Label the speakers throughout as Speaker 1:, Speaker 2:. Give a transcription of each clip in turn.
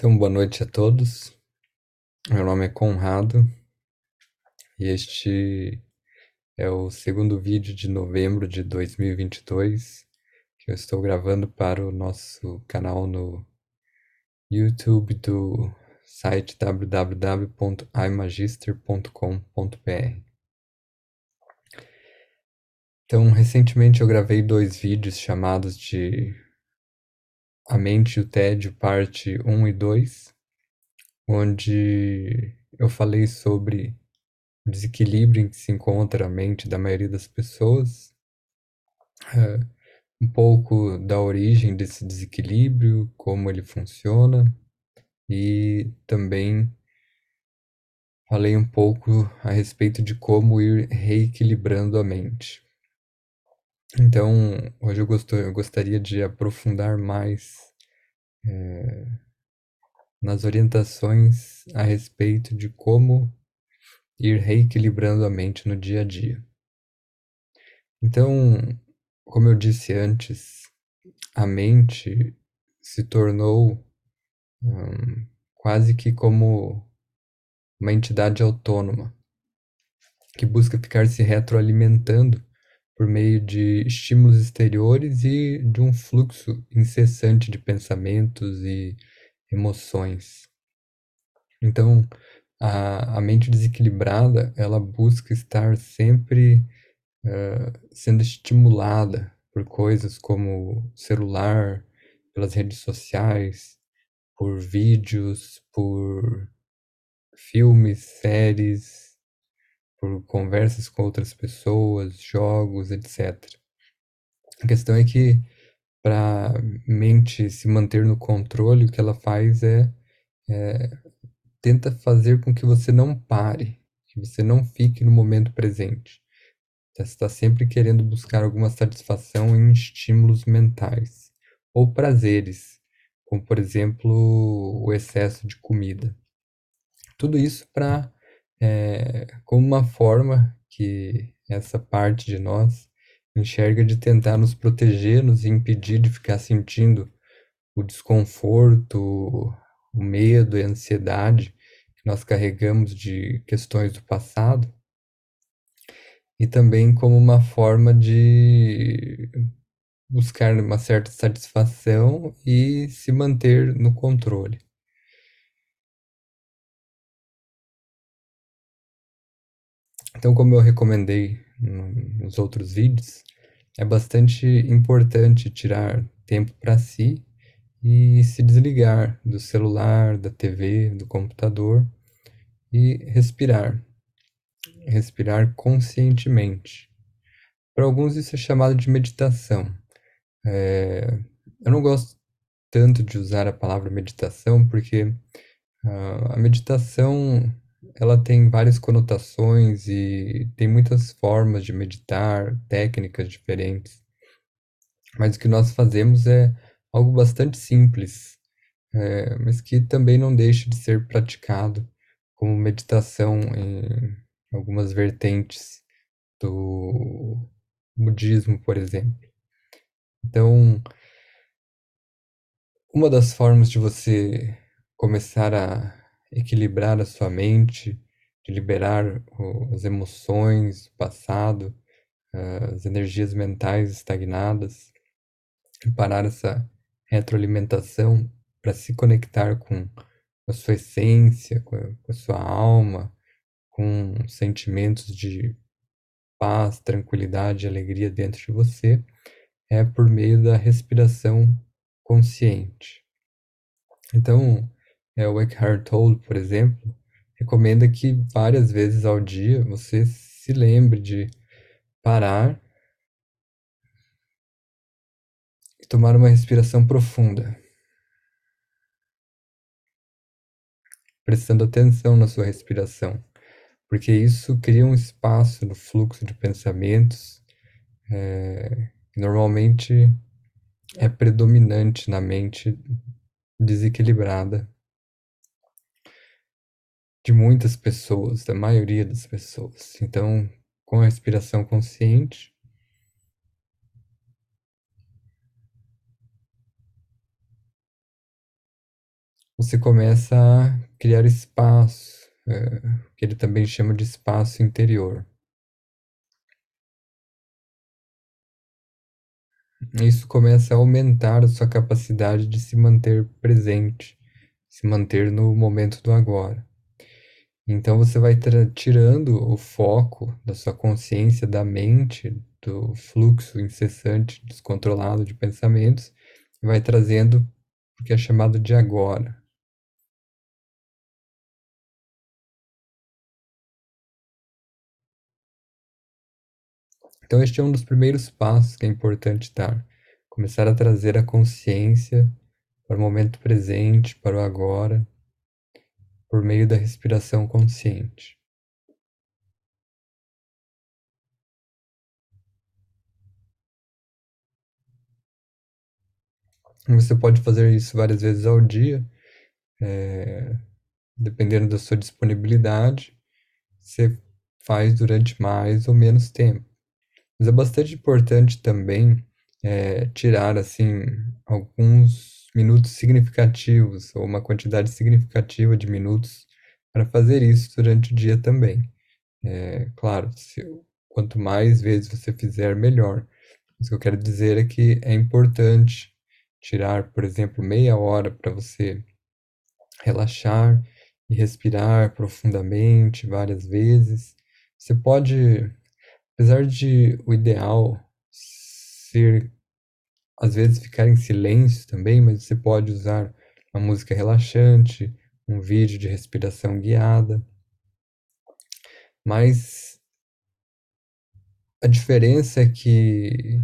Speaker 1: Então, boa noite a todos. Meu nome é Conrado e este é o segundo vídeo de novembro de 2022 que eu estou gravando para o nosso canal no YouTube do site www.imagister.com.br. Então, recentemente eu gravei dois vídeos chamados de A Mente e o Tédio, parte 1 e 2, onde eu falei sobre o desequilíbrio em que se encontra a mente da maioria das pessoas, uh, um pouco da origem desse desequilíbrio, como ele funciona, e também falei um pouco a respeito de como ir reequilibrando a mente. Então, hoje eu, gostou, eu gostaria de aprofundar mais é, nas orientações a respeito de como ir reequilibrando a mente no dia a dia. Então, como eu disse antes, a mente se tornou hum, quase que como uma entidade autônoma que busca ficar se retroalimentando por meio de estímulos exteriores e de um fluxo incessante de pensamentos e emoções. Então, a, a mente desequilibrada, ela busca estar sempre uh, sendo estimulada por coisas como celular, pelas redes sociais, por vídeos, por filmes, séries, por conversas com outras pessoas, jogos, etc. A questão é que para a mente se manter no controle, o que ela faz é, é tenta fazer com que você não pare, que você não fique no momento presente. Você está sempre querendo buscar alguma satisfação em estímulos mentais ou prazeres, como por exemplo o excesso de comida. Tudo isso para é, como uma forma que essa parte de nós enxerga de tentar nos proteger, nos impedir de ficar sentindo o desconforto, o medo e a ansiedade que nós carregamos de questões do passado, e também como uma forma de buscar uma certa satisfação e se manter no controle. Então, como eu recomendei nos outros vídeos, é bastante importante tirar tempo para si e se desligar do celular, da TV, do computador e respirar. Respirar conscientemente. Para alguns, isso é chamado de meditação. É... Eu não gosto tanto de usar a palavra meditação porque uh, a meditação ela tem várias conotações e tem muitas formas de meditar, técnicas diferentes. Mas o que nós fazemos é algo bastante simples, é, mas que também não deixa de ser praticado como meditação em algumas vertentes do budismo, por exemplo. Então, uma das formas de você começar a equilibrar a sua mente, de liberar as emoções, o passado, as energias mentais estagnadas, e parar essa retroalimentação para se conectar com a sua essência, com a, com a sua alma, com sentimentos de paz, tranquilidade e alegria dentro de você, é por meio da respiração consciente. Então, é, o Eckhart Tolle, por exemplo, recomenda que várias vezes ao dia você se lembre de parar e tomar uma respiração profunda, prestando atenção na sua respiração, porque isso cria um espaço no fluxo de pensamentos é, que normalmente é predominante na mente desequilibrada de muitas pessoas, da maioria das pessoas. Então, com a respiração consciente, você começa a criar espaço, é, que ele também chama de espaço interior. Isso começa a aumentar a sua capacidade de se manter presente, se manter no momento do agora. Então você vai tirando o foco da sua consciência, da mente, do fluxo incessante, descontrolado de pensamentos, e vai trazendo o que é chamado de agora. Então, este é um dos primeiros passos que é importante dar. Começar a trazer a consciência para o momento presente, para o agora, por meio da respiração consciente. Você pode fazer isso várias vezes ao dia, é, dependendo da sua disponibilidade. Você faz durante mais ou menos tempo. Mas é bastante importante também é, tirar assim alguns minutos significativos ou uma quantidade significativa de minutos para fazer isso durante o dia também. É, claro, se, quanto mais vezes você fizer, melhor. Mas o que eu quero dizer é que é importante tirar, por exemplo, meia hora para você relaxar e respirar profundamente várias vezes. Você pode Apesar de o ideal ser, às vezes, ficar em silêncio também, mas você pode usar uma música relaxante, um vídeo de respiração guiada. Mas a diferença é que,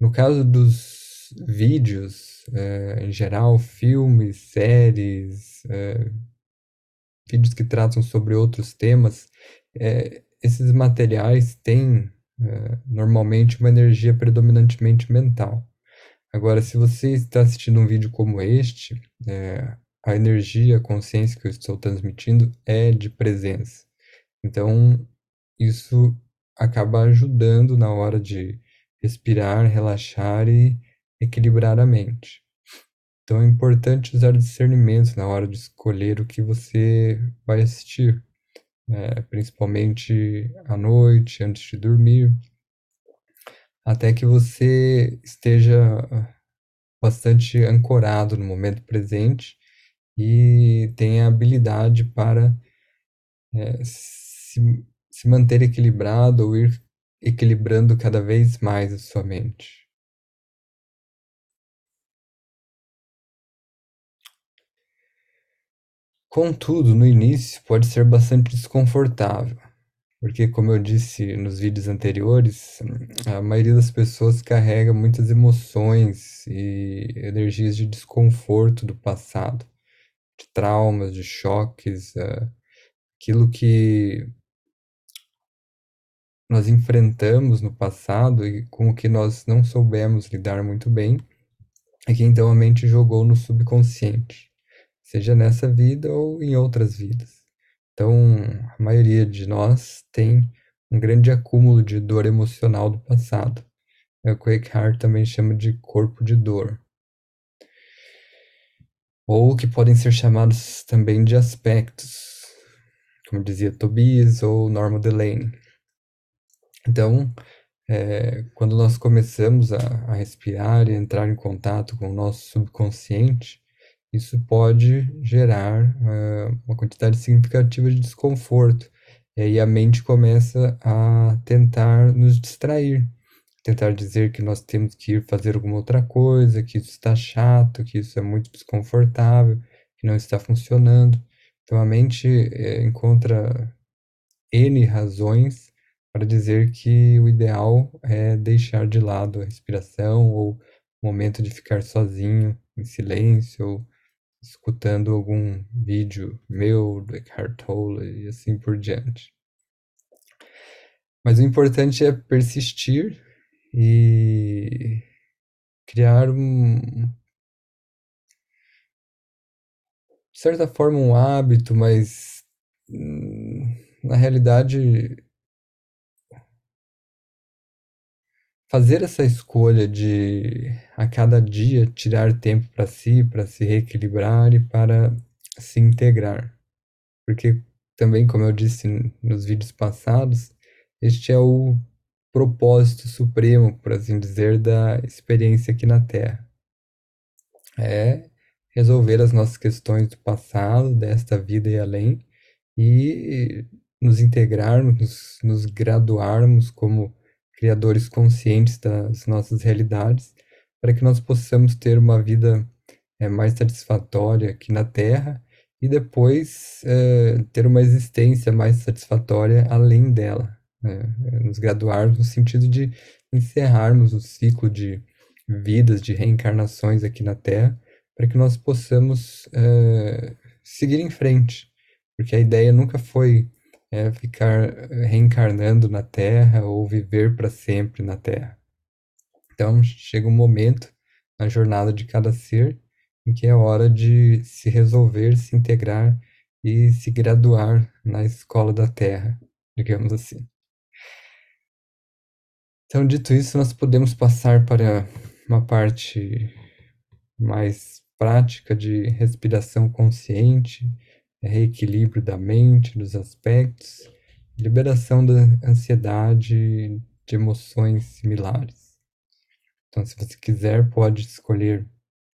Speaker 1: no caso dos vídeos, é, em geral, filmes, séries, é, vídeos que tratam sobre outros temas, é, esses materiais têm é, normalmente uma energia predominantemente mental. Agora, se você está assistindo um vídeo como este, é, a energia, a consciência que eu estou transmitindo é de presença. Então, isso acaba ajudando na hora de respirar, relaxar e equilibrar a mente. Então, é importante usar discernimento na hora de escolher o que você vai assistir é, principalmente à noite, antes de dormir, até que você esteja bastante ancorado no momento presente e tenha habilidade para é, se, se manter equilibrado ou ir equilibrando cada vez mais a sua mente. Contudo, no início pode ser bastante desconfortável, porque, como eu disse nos vídeos anteriores, a maioria das pessoas carrega muitas emoções e energias de desconforto do passado, de traumas, de choques, uh, aquilo que nós enfrentamos no passado e com o que nós não soubemos lidar muito bem, é que então a mente jogou no subconsciente seja nessa vida ou em outras vidas. Então, a maioria de nós tem um grande acúmulo de dor emocional do passado. É o que Eckhart também chama de corpo de dor. Ou que podem ser chamados também de aspectos, como dizia Tobias ou Norma Delaney. Então, é, quando nós começamos a, a respirar e entrar em contato com o nosso subconsciente, isso pode gerar uh, uma quantidade significativa de desconforto. E aí a mente começa a tentar nos distrair, tentar dizer que nós temos que ir fazer alguma outra coisa, que isso está chato, que isso é muito desconfortável, que não está funcionando. Então a mente é, encontra N razões para dizer que o ideal é deixar de lado a respiração ou o momento de ficar sozinho, em silêncio, ou escutando algum vídeo meu do Eckhart Tolle e assim por diante. Mas o importante é persistir e criar um, de certa forma um hábito, mas hum, na realidade fazer essa escolha de a cada dia tirar tempo para si, para se reequilibrar e para se integrar. Porque também, como eu disse nos vídeos passados, este é o propósito supremo, por assim dizer, da experiência aqui na Terra. É resolver as nossas questões do passado, desta vida e além, e nos integrarmos, nos, graduarmos como criadores conscientes das nossas realidades, para que nós possamos ter uma vida é, mais satisfatória aqui na Terra e depois é, ter uma existência mais satisfatória além dela. Né? Nos graduarmos no sentido de encerrarmos o ciclo de vidas, de reencarnações aqui na Terra, para que nós possamos é, seguir em frente. Porque a ideia nunca foi é, ficar reencarnando na Terra ou viver para sempre na Terra. Então chega um momento na jornada de cada ser em que é hora de se resolver, se integrar e se graduar na escola da Terra, digamos assim. Então, dito isso, nós podemos passar para uma parte mais prática de respiração consciente, reequilíbrio da mente, dos aspectos, liberação da ansiedade de emoções similares. Então, se você quiser, pode escolher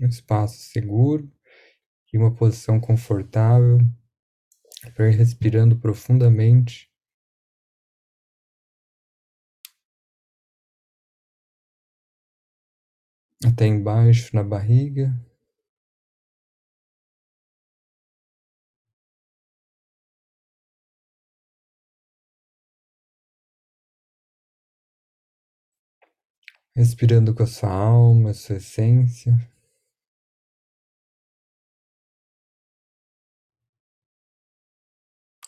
Speaker 1: um espaço seguro e uma posição confortável para ir respirando profundamente. Até embaixo na barriga. Respirando com a sua alma, a sua essência.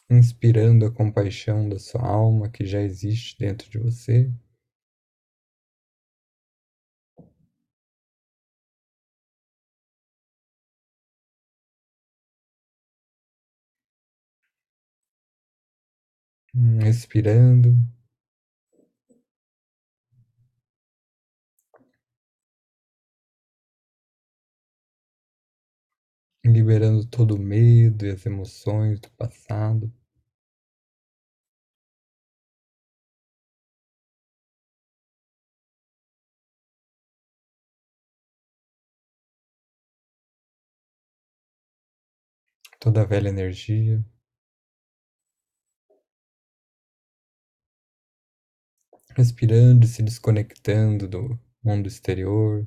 Speaker 1: inspirando a compaixão da sua alma que já existe dentro de você. Respirando. Liberando todo o medo e as emoções do passado. toda a velha energia. Respirando e se desconectando do mundo exterior.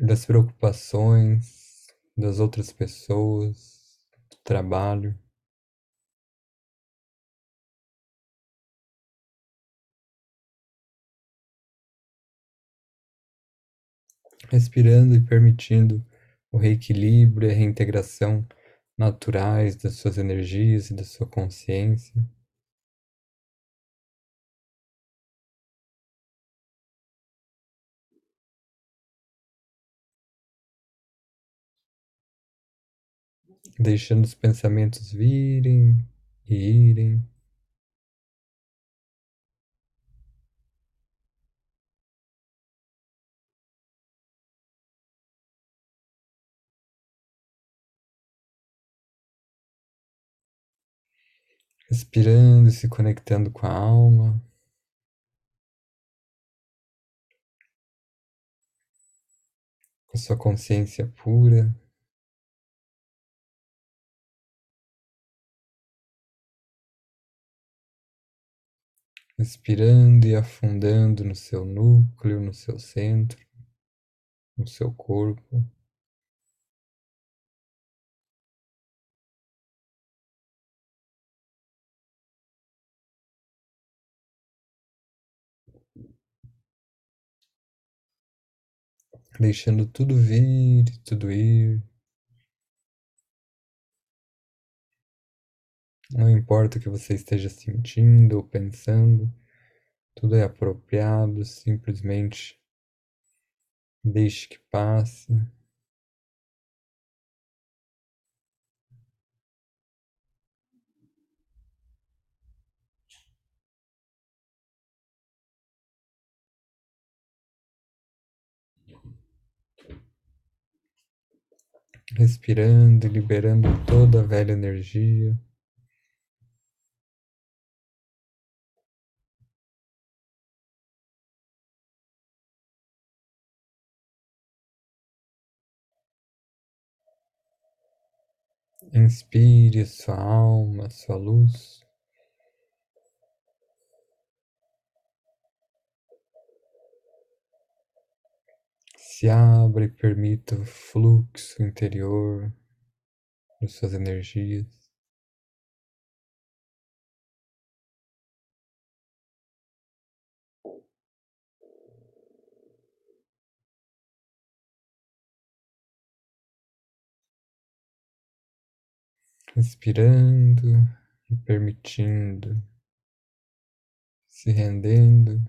Speaker 1: Das preocupações das outras pessoas, do trabalho. respirando e permitindo o reequilíbrio e a reintegração naturais das suas energias e da sua consciência. Deixando os pensamentos virem e irem. respirando e se conectando com a alma. Com a sua consciência pura. Respirando e afundando no seu núcleo, no seu centro, no seu corpo. deixando tudo vir, tudo ir. Não importa o que você esteja sentindo ou pensando, tudo é apropriado, simplesmente deixe que passe. Respirando e liberando toda a velha energia. Inspire sua alma, sua luz. Se abra e permita o fluxo interior de suas energias. Respirando e permitindo, se rendendo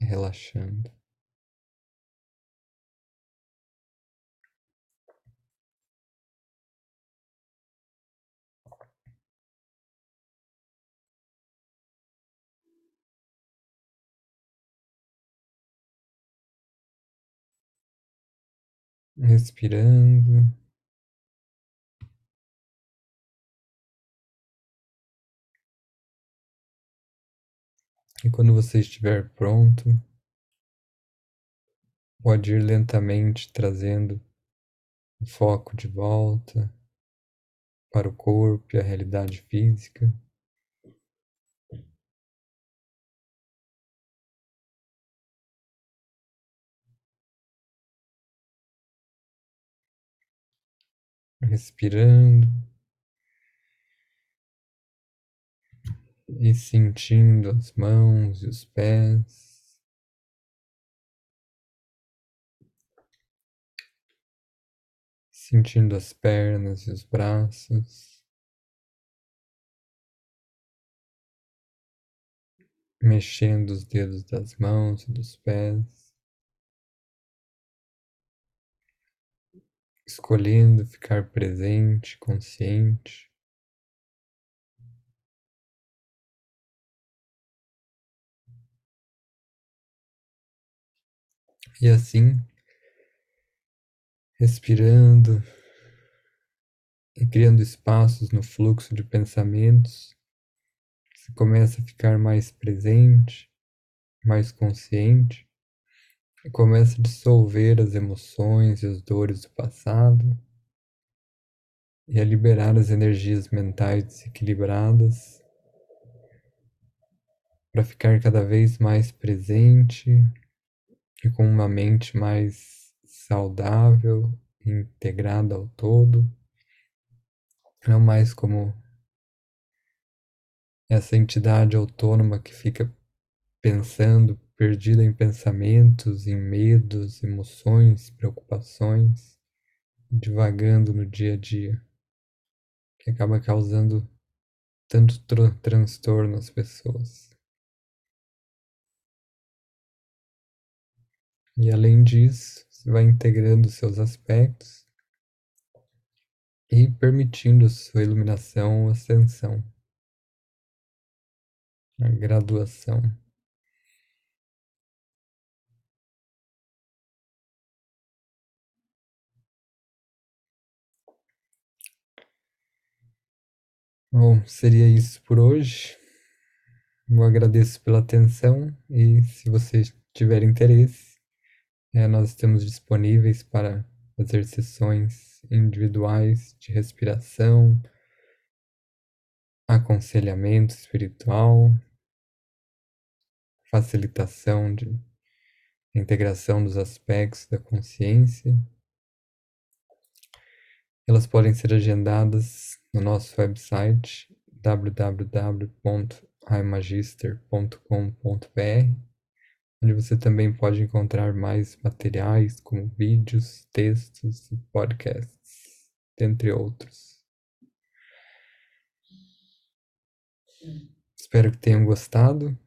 Speaker 1: e relaxando. respirando. E quando você estiver pronto, pode ir lentamente trazendo o foco de volta para o corpo e a realidade física. respirando e sentindo as mãos e os pés. Sentindo as pernas e os braços. Mexendo os dedos das mãos e dos pés. escolhendo ficar presente, consciente. E assim, respirando e criando espaços no fluxo de pensamentos, você começa a ficar mais presente, mais consciente e começa a dissolver as emoções e as dores do passado e a liberar as energias mentais desequilibradas para ficar cada vez mais presente e com uma mente mais saudável integrada ao todo, não mais como essa entidade autônoma que fica pensando perdida em pensamentos, em medos, emoções, preocupações, divagando no dia a dia, que acaba causando tanto tr transtorno às pessoas. E além disso, você vai integrando seus aspectos e permitindo sua iluminação ascensão, a graduação. Bom, seria isso por hoje. Eu agradeço pela atenção e se você tiver interesse, é, nós estamos disponíveis para fazer sessões individuais de respiração, aconselhamento espiritual, facilitação de integração dos aspectos da consciência. Elas podem ser agendadas no nosso website www.imagister.com.br, onde você também pode encontrar mais materiais como vídeos, textos e podcasts, dentre outros. Espero que tenham gostado.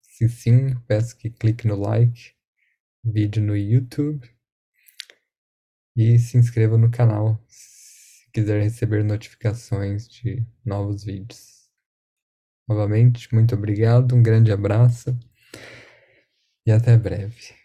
Speaker 1: Se sim, peço que clique no like, vídeo no YouTube e se inscreva no canal quiser receber notificações de novos vídeos. Novamente, muito obrigado, um grande abraço e até breve.